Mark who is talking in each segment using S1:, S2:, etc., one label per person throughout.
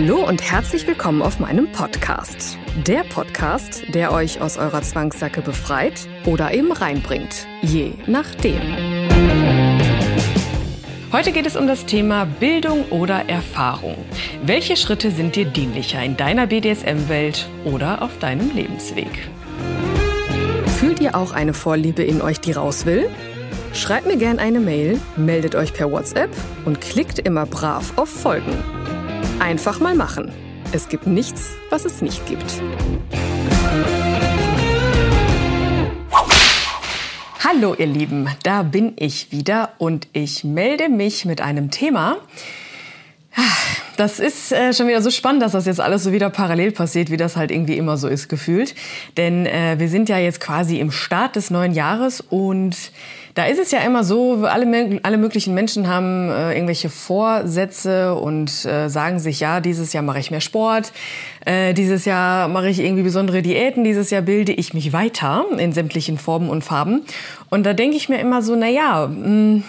S1: Hallo und herzlich willkommen auf meinem Podcast. Der Podcast, der euch aus eurer Zwangssacke befreit oder eben reinbringt. Je nachdem. Heute geht es um das Thema Bildung oder Erfahrung. Welche Schritte sind dir dienlicher in deiner BDSM-Welt oder auf deinem Lebensweg? Fühlt ihr auch eine Vorliebe in euch, die raus will? Schreibt mir gerne eine Mail, meldet euch per WhatsApp und klickt immer brav auf Folgen. Einfach mal machen. Es gibt nichts, was es nicht gibt. Hallo ihr Lieben, da bin ich wieder und ich melde mich mit einem Thema. Das ist äh, schon wieder so spannend, dass das jetzt alles so wieder parallel passiert, wie das halt irgendwie immer so ist gefühlt. Denn äh, wir sind ja jetzt quasi im Start des neuen Jahres und da ist es ja immer so, alle, alle möglichen Menschen haben äh, irgendwelche Vorsätze und äh, sagen sich, ja, dieses Jahr mache ich mehr Sport, äh, dieses Jahr mache ich irgendwie besondere Diäten, dieses Jahr bilde ich mich weiter in sämtlichen Formen und Farben. Und da denke ich mir immer so, na ja, mh, hm,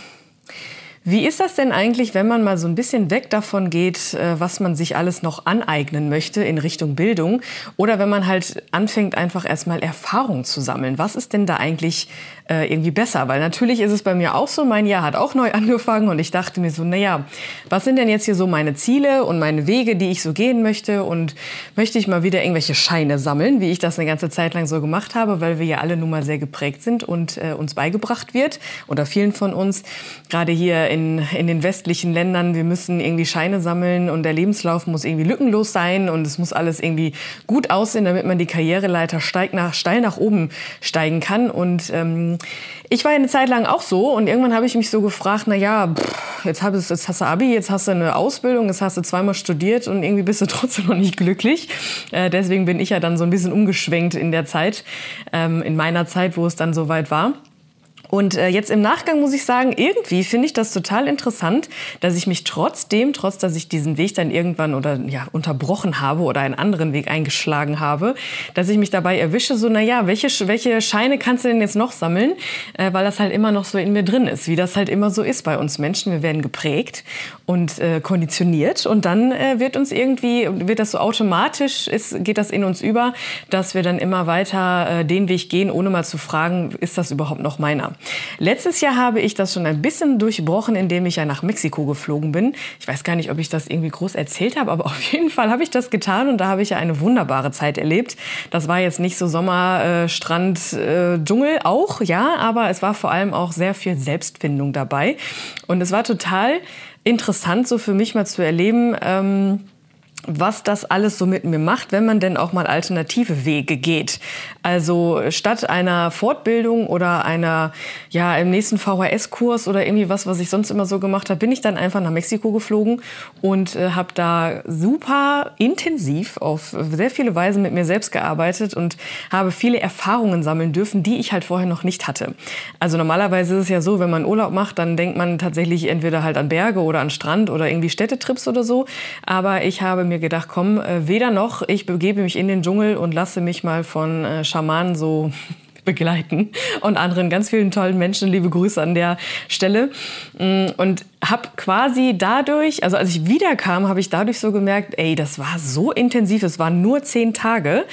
S1: wie ist das denn eigentlich, wenn man mal so ein bisschen weg davon geht, äh, was man sich alles noch aneignen möchte in Richtung Bildung? Oder wenn man halt anfängt, einfach erstmal Erfahrung zu sammeln? Was ist denn da eigentlich äh, irgendwie besser? Weil natürlich ist es bei mir auch so, mein Jahr hat auch neu angefangen und ich dachte mir so, naja, was sind denn jetzt hier so meine Ziele und meine Wege, die ich so gehen möchte? Und möchte ich mal wieder irgendwelche Scheine sammeln, wie ich das eine ganze Zeit lang so gemacht habe, weil wir ja alle nun mal sehr geprägt sind und äh, uns beigebracht wird oder vielen von uns, gerade hier in, in den westlichen Ländern, wir müssen irgendwie Scheine sammeln und der Lebenslauf muss irgendwie lückenlos sein und es muss alles irgendwie gut aussehen, damit man die Karriereleiter steigt nach, steil nach oben steigen kann. Und ähm, ich war eine Zeit lang auch so und irgendwann habe ich mich so gefragt, na ja, jetzt, hab, jetzt hast du Abi, jetzt hast du eine Ausbildung, jetzt hast du zweimal studiert und irgendwie bist du trotzdem noch nicht glücklich. Äh, deswegen bin ich ja dann so ein bisschen umgeschwenkt in der Zeit, ähm, in meiner Zeit, wo es dann soweit war. Und äh, jetzt im Nachgang muss ich sagen, irgendwie finde ich das total interessant, dass ich mich trotzdem, trotz dass ich diesen Weg dann irgendwann oder ja unterbrochen habe oder einen anderen Weg eingeschlagen habe, dass ich mich dabei erwische, so na ja, welche welche Scheine kannst du denn jetzt noch sammeln, äh, weil das halt immer noch so in mir drin ist, wie das halt immer so ist bei uns Menschen. Wir werden geprägt und äh, konditioniert und dann äh, wird uns irgendwie wird das so automatisch ist, geht das in uns über, dass wir dann immer weiter äh, den Weg gehen, ohne mal zu fragen, ist das überhaupt noch meiner? Letztes Jahr habe ich das schon ein bisschen durchbrochen, indem ich ja nach Mexiko geflogen bin. Ich weiß gar nicht, ob ich das irgendwie groß erzählt habe, aber auf jeden Fall habe ich das getan und da habe ich ja eine wunderbare Zeit erlebt. Das war jetzt nicht so Sommer, äh, Strand, äh, Dschungel auch, ja, aber es war vor allem auch sehr viel Selbstfindung dabei. Und es war total interessant, so für mich mal zu erleben, ähm, was das alles so mit mir macht, wenn man denn auch mal alternative Wege geht. Also statt einer Fortbildung oder einer, ja, im nächsten VHS-Kurs oder irgendwie was, was ich sonst immer so gemacht habe, bin ich dann einfach nach Mexiko geflogen und äh, habe da super intensiv auf sehr viele Weise mit mir selbst gearbeitet und habe viele Erfahrungen sammeln dürfen, die ich halt vorher noch nicht hatte. Also normalerweise ist es ja so, wenn man Urlaub macht, dann denkt man tatsächlich entweder halt an Berge oder an Strand oder irgendwie Städtetrips oder so. Aber ich habe mir gedacht, komm, äh, weder noch, ich begebe mich in den Dschungel und lasse mich mal von äh, Schamanen so begleiten und anderen ganz vielen tollen Menschen. Liebe Grüße an der Stelle. Mm, und habe quasi dadurch, also als ich wiederkam, habe ich dadurch so gemerkt, ey, das war so intensiv, es waren nur zehn Tage,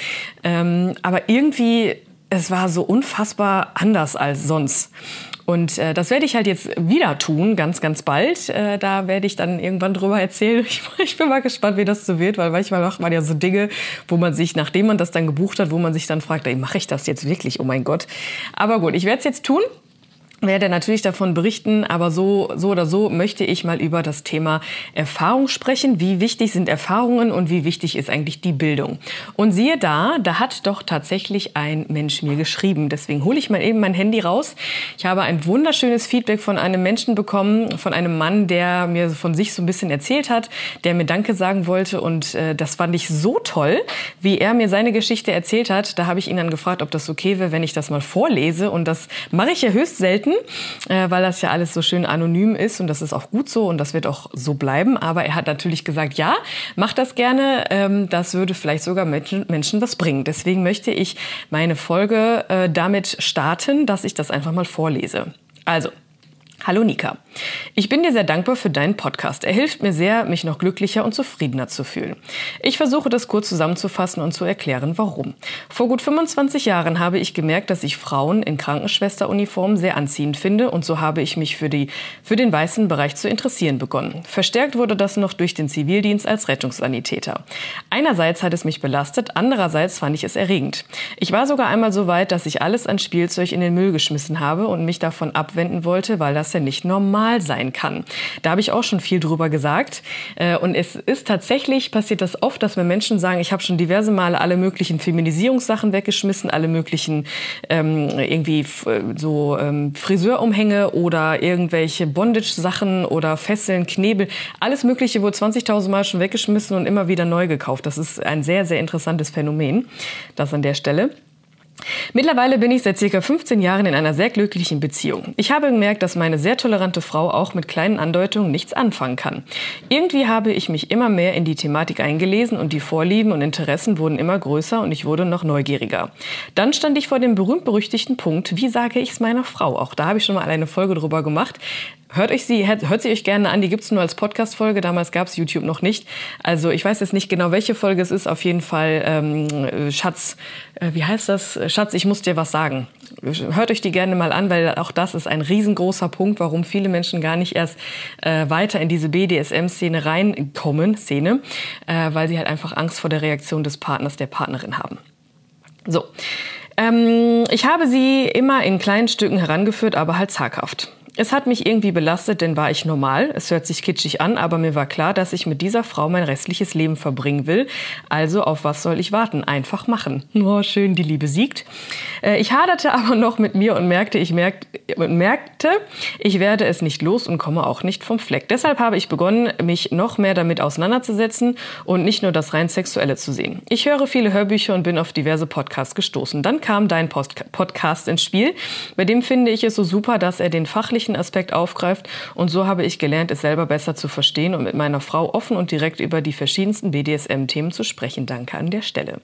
S1: ähm, aber irgendwie, es war so unfassbar anders als sonst. Und äh, das werde ich halt jetzt wieder tun, ganz, ganz bald. Äh, da werde ich dann irgendwann drüber erzählen. Ich, ich, bin mal gespannt, wie das so wird, weil manchmal macht man ja so Dinge, wo man sich, nachdem man das dann gebucht hat, wo man sich dann fragt, ey, mache ich das jetzt wirklich? Oh mein Gott. Aber gut, ich werde es jetzt tun. Werde natürlich davon berichten, aber so, so oder so möchte ich mal über das Thema Erfahrung sprechen. Wie wichtig sind Erfahrungen und wie wichtig ist eigentlich die Bildung? Und siehe da, da hat doch tatsächlich ein Mensch mir geschrieben. Deswegen hole ich mal eben mein Handy raus. Ich habe ein wunderschönes Feedback von einem Menschen bekommen, von einem Mann, der mir von sich so ein bisschen erzählt hat, der mir Danke sagen wollte. Und äh, das fand ich so toll, wie er mir seine Geschichte erzählt hat. Da habe ich ihn dann gefragt, ob das okay wäre, wenn ich das mal vorlese. Und das mache ich ja höchst selten selten, äh, weil das ja alles so schön anonym ist und das ist auch gut so und das wird auch so bleiben. Aber er hat natürlich gesagt, ja, mach das gerne. Ähm, das würde vielleicht sogar Menschen, Menschen was bringen. Deswegen möchte ich meine Folge äh, damit starten, dass ich das einfach mal vorlese. Also, Hallo Nika. Ich bin dir sehr dankbar für deinen Podcast. Er hilft mir sehr, mich noch glücklicher und zufriedener zu fühlen. Ich versuche das kurz zusammenzufassen und zu erklären, warum. Vor gut 25 Jahren habe ich gemerkt, dass ich Frauen in Krankenschwesteruniform sehr anziehend finde und so habe ich mich für, die, für den weißen Bereich zu interessieren begonnen. Verstärkt wurde das noch durch den Zivildienst als Rettungssanitäter. Einerseits hat es mich belastet, andererseits fand ich es erregend. Ich war sogar einmal so weit, dass ich alles an Spielzeug in den Müll geschmissen habe und mich davon abwenden wollte, weil das ja nicht normal sein kann. Da habe ich auch schon viel drüber gesagt. Äh, und es ist tatsächlich, passiert das oft, dass mir Menschen sagen, ich habe schon diverse Male alle möglichen Feminisierungssachen weggeschmissen, alle möglichen ähm, irgendwie so ähm, Friseurumhänge oder irgendwelche Bondage-Sachen oder Fesseln, Knebel, alles Mögliche wurde 20.000 Mal schon weggeschmissen und immer wieder neu gekauft. Das ist ein sehr, sehr interessantes Phänomen, das an der Stelle. Mittlerweile bin ich seit circa 15 Jahren in einer sehr glücklichen Beziehung. Ich habe gemerkt, dass meine sehr tolerante Frau auch mit kleinen Andeutungen nichts anfangen kann. Irgendwie habe ich mich immer mehr in die Thematik eingelesen und die Vorlieben und Interessen wurden immer größer und ich wurde noch neugieriger. Dann stand ich vor dem berühmt-berüchtigten Punkt, wie sage ich es meiner Frau? Auch da habe ich schon mal eine Folge drüber gemacht. Hört euch sie, hört sie euch gerne an. Die gibt's nur als Podcast-Folge. Damals gab's YouTube noch nicht. Also ich weiß jetzt nicht genau, welche Folge es ist. Auf jeden Fall ähm, Schatz, äh, wie heißt das? Schatz, ich muss dir was sagen. Hört euch die gerne mal an, weil auch das ist ein riesengroßer Punkt, warum viele Menschen gar nicht erst äh, weiter in diese BDSM-Szene reinkommen, Szene, äh, weil sie halt einfach Angst vor der Reaktion des Partners, der Partnerin haben. So. Ähm, ich habe sie immer in kleinen Stücken herangeführt, aber halt zaghaft. Es hat mich irgendwie belastet, denn war ich normal. Es hört sich kitschig an, aber mir war klar, dass ich mit dieser Frau mein restliches Leben verbringen will. Also auf was soll ich warten? Einfach machen. Oh, schön, die Liebe siegt. Äh, ich haderte aber noch mit mir und merkte, ich merkte, merkte, ich werde es nicht los und komme auch nicht vom Fleck. Deshalb habe ich begonnen, mich noch mehr damit auseinanderzusetzen und nicht nur das rein Sexuelle zu sehen. Ich höre viele Hörbücher und bin auf diverse Podcasts gestoßen. Dann kam dein Post Podcast ins Spiel. Bei dem finde ich es so super, dass er den fachlichen menschlichen Aspekt aufgreift. Und so habe ich gelernt, es selber besser zu verstehen und mit meiner Frau offen und direkt über die verschiedensten BDSM-Themen zu sprechen. Danke an der Stelle.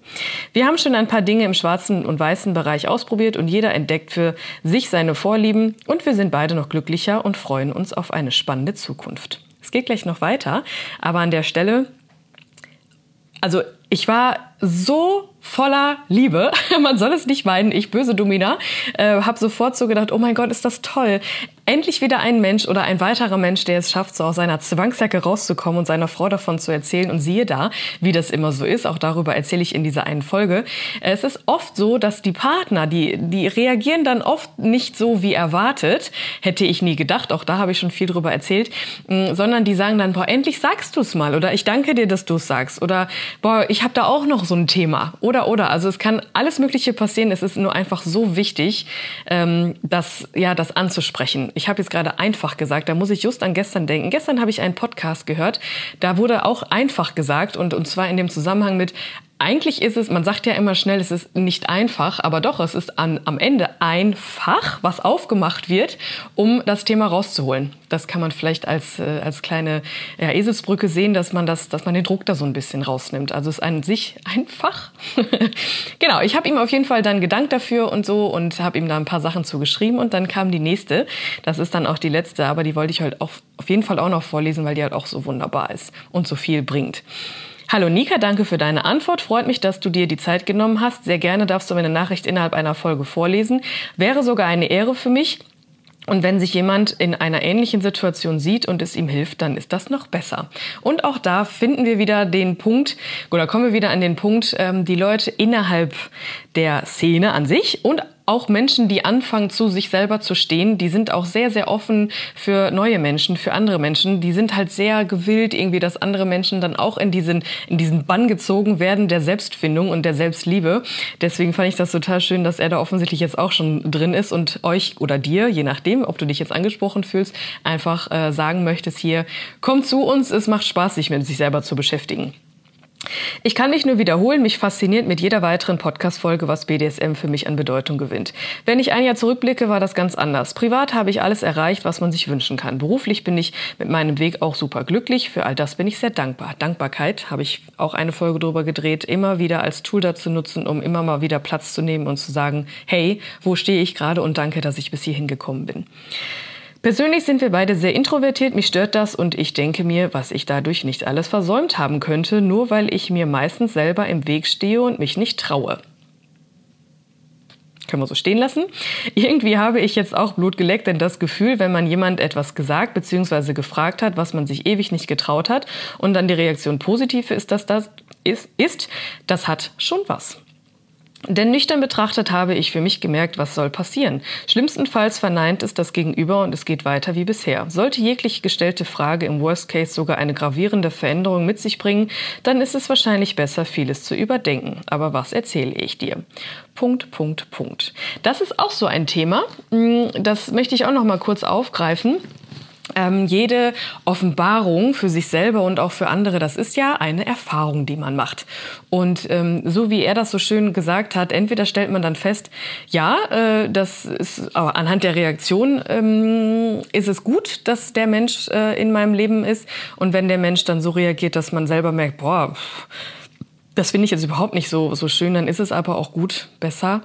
S1: Wir haben schon ein paar Dinge im schwarzen und weißen Bereich ausprobiert und jeder entdeckt für sich seine Vorlieben und wir sind beide noch glücklicher und freuen uns auf eine spannende Zukunft. Es geht gleich noch weiter, aber an der Stelle, also ich war so voller Liebe. Man soll es nicht meinen, ich böse Domina, äh, habe sofort so gedacht, oh mein Gott, ist das toll. Endlich wieder ein Mensch oder ein weiterer Mensch, der es schafft, so aus seiner Zwangsjacke rauszukommen und seiner Frau davon zu erzählen. Und siehe da, wie das immer so ist. Auch darüber erzähle ich in dieser einen Folge. Es ist oft so, dass die Partner, die, die reagieren dann oft nicht so wie erwartet. Hätte ich nie gedacht. Auch da habe ich schon viel drüber erzählt. Mm, sondern die sagen dann, boah, endlich sagst du es mal. Oder ich danke dir, dass du es sagst. Oder boah, ich habe da auch noch so ein Thema. Oder, oder. Also es kann alles Mögliche passieren. Es ist nur einfach so wichtig, ähm, das, ja, das anzusprechen ich habe jetzt gerade einfach gesagt, da muss ich just an gestern denken. Gestern habe ich einen Podcast gehört, da wurde auch einfach gesagt und, und zwar in dem Zusammenhang mit eigentlich ist es, man sagt ja immer schnell, es ist nicht einfach, aber doch, es ist an, am Ende einfach, was aufgemacht wird, um das Thema rauszuholen. Das kann man vielleicht als, äh, als kleine ja, Eselsbrücke sehen, dass man, das, dass man den Druck da so ein bisschen rausnimmt. Also es ist an sich einfach. genau, ich habe ihm auf jeden Fall dann gedankt dafür und so und habe ihm da ein paar Sachen zugeschrieben und dann kam die nächste. Das ist dann auch die letzte, aber die wollte ich halt auch, auf jeden Fall auch noch vorlesen, weil die halt auch so wunderbar ist und so viel bringt. Hallo Nika, danke für deine Antwort. Freut mich, dass du dir die Zeit genommen hast. Sehr gerne darfst du meine Nachricht innerhalb einer Folge vorlesen. Wäre sogar eine Ehre für mich. Und wenn sich jemand in einer ähnlichen Situation sieht und es ihm hilft, dann ist das noch besser. Und auch da finden wir wieder den Punkt, oder kommen wir wieder an den Punkt, ähm, die Leute innerhalb der Szene an sich und auch Menschen, die anfangen, zu sich selber zu stehen, die sind auch sehr, sehr offen für neue Menschen, für andere Menschen. Die sind halt sehr gewillt, irgendwie, dass andere Menschen dann auch in diesen, in diesen Bann gezogen werden der Selbstfindung und der Selbstliebe. Deswegen fand ich das total schön, dass er da offensichtlich jetzt auch schon drin ist und euch oder dir, je nachdem, ob du dich jetzt angesprochen fühlst, einfach äh, sagen möchtest hier, komm zu uns, es macht Spaß, sich mit sich selber zu beschäftigen. Ich kann mich nur wiederholen, mich fasziniert mit jeder weiteren Podcast-Folge, was BDSM für mich an Bedeutung gewinnt. Wenn ich ein Jahr zurückblicke, war das ganz anders. Privat habe ich alles erreicht, was man sich wünschen kann. Beruflich bin ich mit meinem Weg auch super glücklich. Für all das bin ich sehr dankbar. Dankbarkeit habe ich auch eine Folge drüber gedreht, immer wieder als Tool dazu nutzen, um immer mal wieder Platz zu nehmen und zu sagen, hey, wo stehe ich gerade und danke, dass ich bis hierhin gekommen bin. Persönlich sind wir beide sehr introvertiert, mich stört das und ich denke mir, was ich dadurch nicht alles versäumt haben könnte, nur weil ich mir meistens selber im Weg stehe und mich nicht traue. Können wir so stehen lassen. Irgendwie habe ich jetzt auch Blut geleckt, denn das Gefühl, wenn man jemand etwas gesagt bzw. gefragt hat, was man sich ewig nicht getraut hat und dann die Reaktion positiv ist, dass das ist, ist das hat schon was. Denn nüchtern betrachtet habe ich für mich gemerkt, was soll passieren. Schlimmstenfalls verneint es das Gegenüber und es geht weiter wie bisher. Sollte jegliche gestellte Frage im Worst Case sogar eine gravierende Veränderung mit sich bringen, dann ist es wahrscheinlich besser, vieles zu überdenken. Aber was erzähle ich dir? Punkt, Punkt, Punkt. Das ist auch so ein Thema. Hm, das möchte ich auch noch mal kurz aufgreifen ähm, jede Offenbarung für sich selber und auch für andere, das ist ja eine Erfahrung, die man macht. Und ähm, so wie er das so schön gesagt hat, entweder stellt man dann fest, ja, äh, das ist aber anhand der Reaktion ähm, ist es gut, dass der Mensch äh, in meinem Leben ist. Und wenn der Mensch dann so reagiert, dass man selber merkt, boah, das finde ich jetzt überhaupt nicht so, so schön, dann ist es aber auch gut, besser,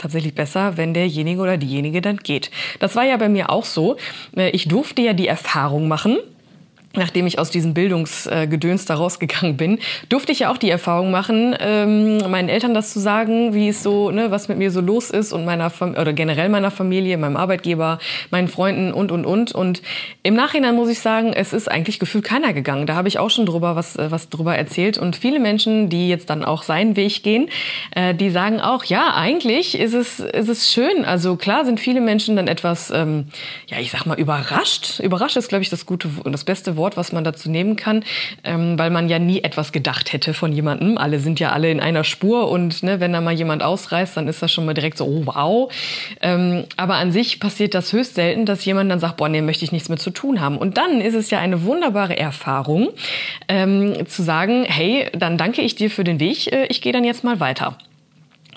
S1: tatsächlich besser, wenn derjenige oder diejenige dann geht. Das war ja bei mir auch so. Äh, ich durfte ja die Erfahrung machen, nachdem ich aus diesem Bildungsgedöns da rausgegangen bin, durfte ich ja auch die Erfahrung machen, ähm, meinen Eltern das zu sagen, wie es so, ne, was mit mir so los ist und meiner Fam oder generell meiner Familie, meinem Arbeitgeber, meinen Freunden und und und. Und im Nachhinein muss ich sagen, es ist eigentlich gefühlt keiner gegangen. Da habe ich auch schon drüber was äh, was drüber erzählt und viele Menschen, die jetzt dann auch seinen Weg gehen, äh, die sagen auch, ja, eigentlich ist es ist es schön. Also klar sind viele Menschen dann etwas, ähm, ja, ich sag mal überrascht. Überrascht ist, glaube ich, das gute und das beste Wort Wort, was man dazu nehmen kann, ähm, weil man ja nie etwas gedacht hätte von jemandem. Alle sind ja alle in einer Spur und ne, wenn da mal jemand ausreißt, dann ist das schon mal direkt so, oh wow. Ähm, aber an sich passiert das höchst selten, dass jemand dann sagt, boah, nee, möchte ich nichts mit zu tun haben. Und dann ist es ja eine wunderbare Erfahrung, ähm, zu sagen, hey, dann danke ich dir für den Weg, äh, ich gehe dann jetzt mal weiter.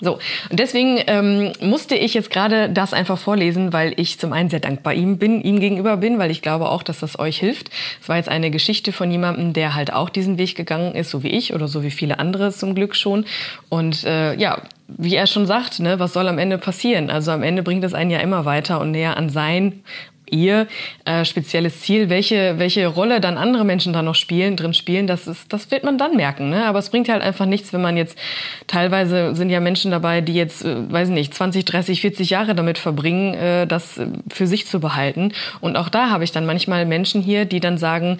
S1: So, und deswegen ähm, musste ich jetzt gerade das einfach vorlesen, weil ich zum einen sehr dankbar ihm bin, ihm gegenüber bin, weil ich glaube auch, dass das euch hilft. Es war jetzt eine Geschichte von jemandem, der halt auch diesen Weg gegangen ist, so wie ich oder so wie viele andere zum Glück schon. Und äh, ja, wie er schon sagt, ne, was soll am Ende passieren? Also am Ende bringt es einen ja immer weiter und näher an sein ihr äh, spezielles Ziel, welche, welche Rolle dann andere Menschen da noch spielen, drin spielen, das ist, das wird man dann merken. Ne? Aber es bringt halt einfach nichts, wenn man jetzt, teilweise sind ja Menschen dabei, die jetzt, äh, weiß nicht, 20, 30, 40 Jahre damit verbringen, äh, das für sich zu behalten. Und auch da habe ich dann manchmal Menschen hier, die dann sagen,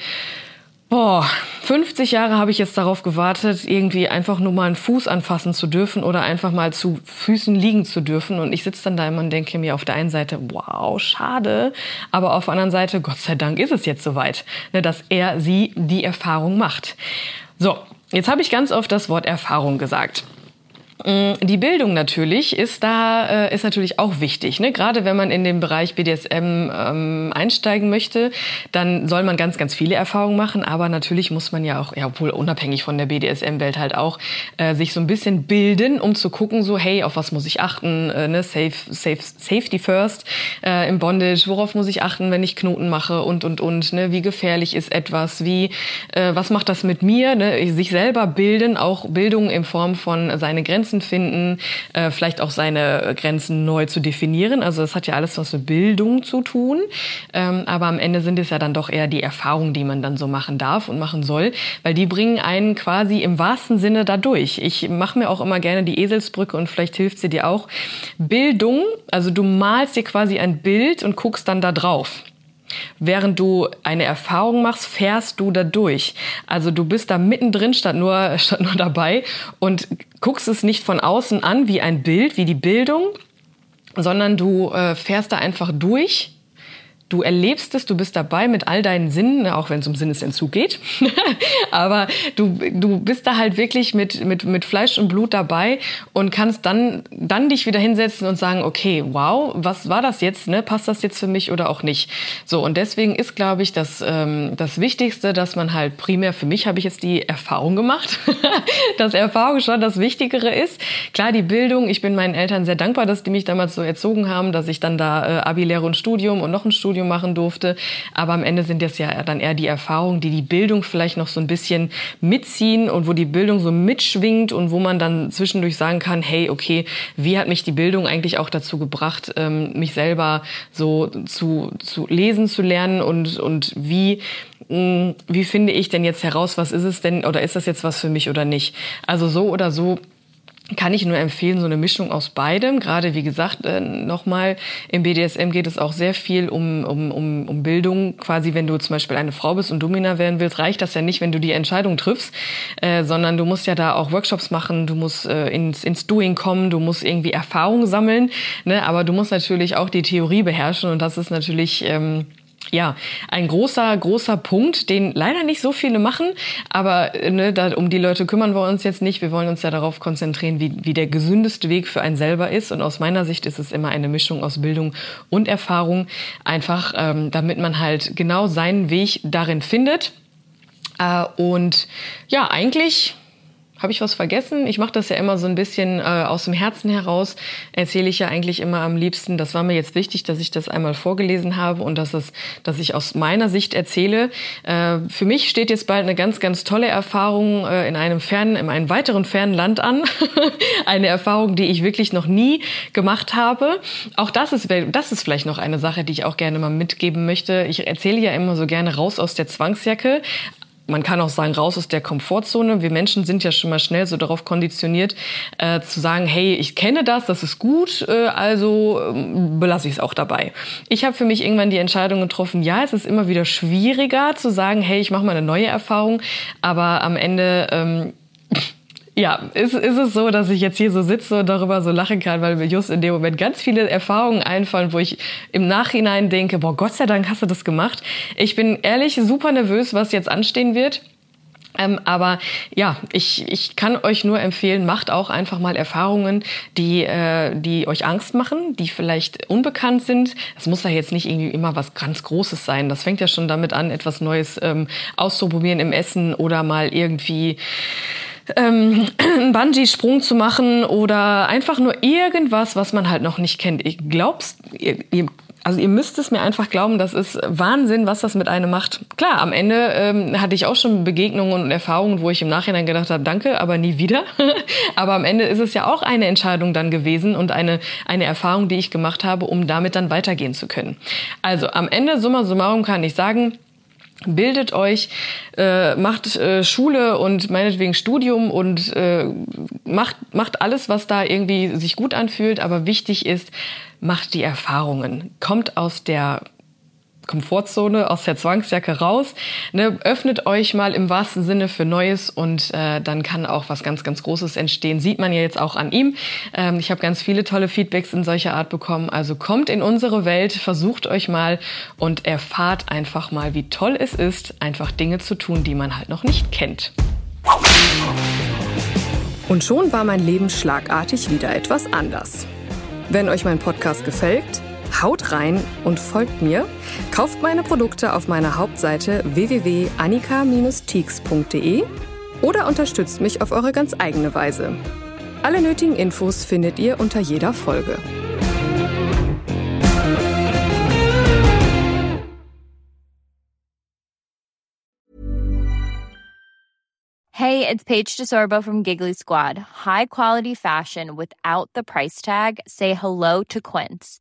S1: Boah, 50 Jahre habe ich jetzt darauf gewartet, irgendwie einfach nur mal einen Fuß anfassen zu dürfen oder einfach mal zu Füßen liegen zu dürfen. Und ich sitze dann da immer und denke mir auf der einen Seite, wow, schade. Aber auf der anderen Seite, Gott sei Dank ist es jetzt soweit, ne, dass er, sie die Erfahrung macht. So, jetzt habe ich ganz oft das Wort Erfahrung gesagt. Mm, die Bildung natürlich ist da äh, ist natürlich auch wichtig. Ne? Gerade wenn man in den Bereich BDSM ähm, einsteigen möchte, dann soll man ganz ganz viele Erfahrungen machen. Aber natürlich muss man ja auch, ja, obwohl unabhängig von der BDSM-Welt halt auch äh, sich so ein bisschen bilden, um zu gucken, so hey, auf was muss ich achten? Äh, ne? Safe, safe, Safety first äh, im Bondage. Worauf muss ich achten, wenn ich Knoten mache und und und? Ne? Wie gefährlich ist etwas? Wie äh, was macht das mit mir? Ne? Sich selber bilden, auch Bildung in Form von seine Grenzen Grenzen finden, äh, vielleicht auch seine Grenzen neu zu definieren. Also das hat ja alles was mit Bildung zu tun. Ähm, aber am Ende sind es ja dann doch eher die Erfahrungen, die man dann so machen darf und machen soll, weil die bringen einen quasi im wahrsten Sinne dadurch. Ich mache mir auch immer gerne die Eselsbrücke und vielleicht hilft sie dir auch. Bildung, also du malst dir quasi ein Bild und guckst dann da drauf. Während du eine Erfahrung machst, fährst du da durch. Also du bist da mittendrin statt nur, statt nur dabei und guckst es nicht von außen an wie ein Bild, wie die Bildung, sondern du äh, fährst da einfach durch du erlebst es, du bist dabei mit all deinen Sinnen, ne, auch wenn es um Sinnesentzug geht. Aber du, du bist da halt wirklich mit, mit, mit Fleisch und Blut dabei und kannst dann, dann dich wieder hinsetzen und sagen, okay, wow, was war das jetzt? Ne? Passt das jetzt für mich oder auch nicht? So, und deswegen ist, glaube ich, das, ähm, das Wichtigste, dass man halt primär, für mich habe ich jetzt die Erfahrung gemacht, dass Erfahrung schon das Wichtigere ist. Klar, die Bildung, ich bin meinen Eltern sehr dankbar, dass die mich damals so erzogen haben, dass ich dann da äh, Abi-Lehre und Studium und noch ein Studium Studium machen durfte. Aber am Ende sind das ja dann eher die Erfahrungen, die die Bildung vielleicht noch so ein bisschen mitziehen und wo die Bildung so mitschwingt und wo man dann zwischendurch sagen kann, hey, okay, wie hat mich die Bildung eigentlich auch dazu gebracht, ähm, mich selber so zu, zu lesen zu lernen und, und wie mm, wie finde ich denn jetzt heraus, was ist es denn oder ist das jetzt was für mich oder nicht? Also so oder so kann ich nur empfehlen, so eine Mischung aus beidem. Gerade wie gesagt, äh, nochmal, im BDSM geht es auch sehr viel um, um, um, um Bildung. Quasi, wenn du zum Beispiel eine Frau bist und Domina werden willst, reicht das ja nicht, wenn du die Entscheidung triffst, äh, sondern du musst ja da auch Workshops machen, du musst äh, ins, ins Doing kommen, du musst irgendwie Erfahrung sammeln. Ne? Aber du musst natürlich auch die Theorie beherrschen und das ist natürlich... Ähm, ja, ein großer, großer Punkt, den leider nicht so viele machen, aber ne, da, um die Leute kümmern wir uns jetzt nicht. Wir wollen uns ja darauf konzentrieren, wie, wie der gesündeste Weg für einen selber ist. Und aus meiner Sicht ist es immer eine Mischung aus Bildung und Erfahrung, einfach ähm, damit man halt genau seinen Weg darin findet. Äh, und ja, eigentlich habe ich was vergessen? Ich mache das ja immer so ein bisschen äh, aus dem Herzen heraus. Erzähle ich ja eigentlich immer am liebsten. Das war mir jetzt wichtig, dass ich das einmal vorgelesen habe und dass, es, dass ich aus meiner Sicht erzähle. Äh, für mich steht jetzt bald eine ganz, ganz tolle Erfahrung äh, in einem fernen, in einem weiteren fernen Land an. eine Erfahrung, die ich wirklich noch nie gemacht habe. Auch das ist, das ist vielleicht noch eine Sache, die ich auch gerne mal mitgeben möchte. Ich erzähle ja immer so gerne raus aus der Zwangsjacke man kann auch sagen, raus aus der Komfortzone. Wir Menschen sind ja schon mal schnell so darauf konditioniert, äh, zu sagen, hey, ich kenne das, das ist gut, äh, also äh, belasse ich es auch dabei. Ich habe für mich irgendwann die Entscheidung getroffen, ja, es ist immer wieder schwieriger zu sagen, hey, ich mache mal eine neue Erfahrung, aber am Ende ähm, ja, ist, ist es so, dass ich jetzt hier so sitze und darüber so lachen kann, weil mir just in dem Moment ganz viele Erfahrungen einfallen, wo ich im Nachhinein denke, boah, Gott sei Dank hast du das gemacht. Ich bin ehrlich super nervös, was jetzt anstehen wird. Ähm, aber ja, ich, ich kann euch nur empfehlen, macht auch einfach mal Erfahrungen, die, äh, die euch Angst machen, die vielleicht unbekannt sind. Das muss ja jetzt nicht irgendwie immer was ganz Großes sein. Das fängt ja schon damit an, etwas Neues ähm, auszuprobieren im Essen oder mal irgendwie ähm, einen Bungee-Sprung zu machen oder einfach nur irgendwas, was man halt noch nicht kennt. Ich glaub's, ihr, ihr also ihr müsst es mir einfach glauben, das ist Wahnsinn, was das mit einem macht. Klar, am Ende ähm, hatte ich auch schon Begegnungen und Erfahrungen, wo ich im Nachhinein gedacht habe, danke, aber nie wieder. aber am Ende ist es ja auch eine Entscheidung dann gewesen und eine, eine Erfahrung, die ich gemacht habe, um damit dann weitergehen zu können. Also am Ende, summa summarum kann ich sagen, bildet euch, äh, macht äh, Schule und meinetwegen Studium und äh, macht, macht alles, was da irgendwie sich gut anfühlt. Aber wichtig ist, macht die Erfahrungen. Kommt aus der Komfortzone, aus der Zwangsjacke raus. Ne, öffnet euch mal im wahrsten Sinne für Neues und äh, dann kann auch was ganz, ganz Großes entstehen. Sieht man ja jetzt auch an ihm. Ähm, ich habe ganz viele tolle Feedbacks in solcher Art bekommen. Also kommt in unsere Welt, versucht euch mal und erfahrt einfach mal, wie toll es ist, einfach Dinge zu tun, die man halt noch nicht kennt.
S2: Und schon war mein Leben schlagartig wieder etwas anders. Wenn euch mein Podcast gefällt, Haut rein und folgt mir. Kauft meine Produkte auf meiner Hauptseite www.annika-teaks.de oder unterstützt mich auf eure ganz eigene Weise. Alle nötigen Infos findet ihr unter jeder Folge.
S3: Hey, it's Paige DeSorbo from Giggly Squad. High quality fashion without the price tag. Say hello to Quince.